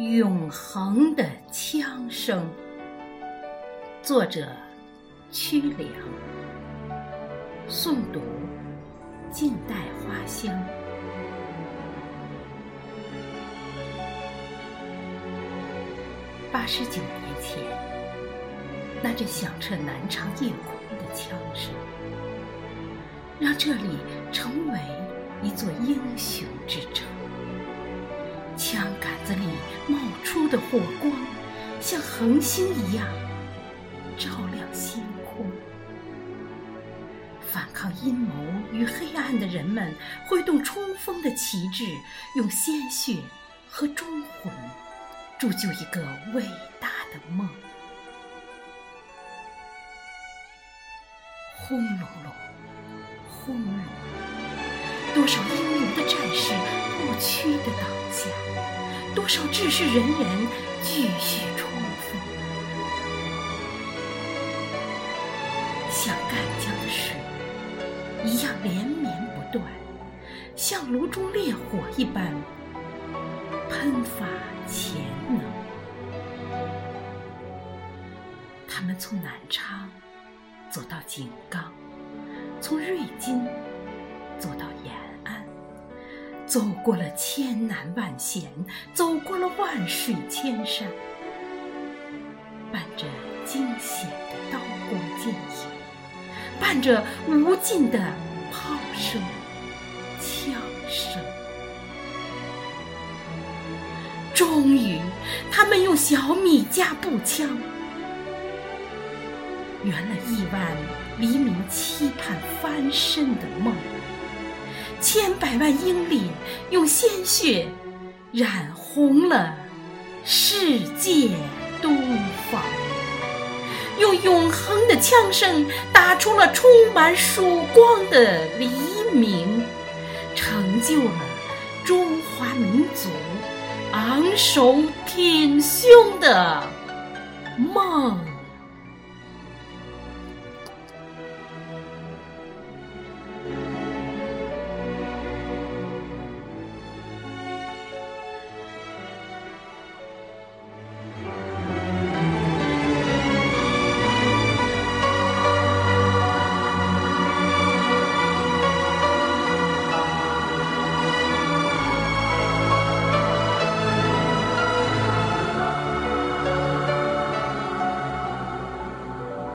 永恒的枪声。作者：曲良。诵读：静待花香。八十九年前，那阵响彻南昌夜空的枪声，让这里成为一座英雄之城。枪杆子里冒出的火光，像恒星一样照亮星空。反抗阴谋与黑暗的人们，挥动冲锋的旗帜，用鲜血和忠魂，铸就一个伟大的梦。轰隆隆，轰隆，多少英勇的战士不屈地倒下。多少志士仁人继续冲锋，像干江的水一样连绵不断，像炉中烈火一般喷发潜能。他们从南昌走到井冈，从瑞金走到延安。走过了千难万险，走过了万水千山，伴着惊险的刀光剑影，伴着无尽的炮声、枪声，终于，他们用小米加步枪，圆了亿万黎民期盼翻身的梦。千百万英里用鲜血染红了世界东方，用永恒的枪声打出了充满曙光的黎明，成就了中华民族昂首挺胸的梦。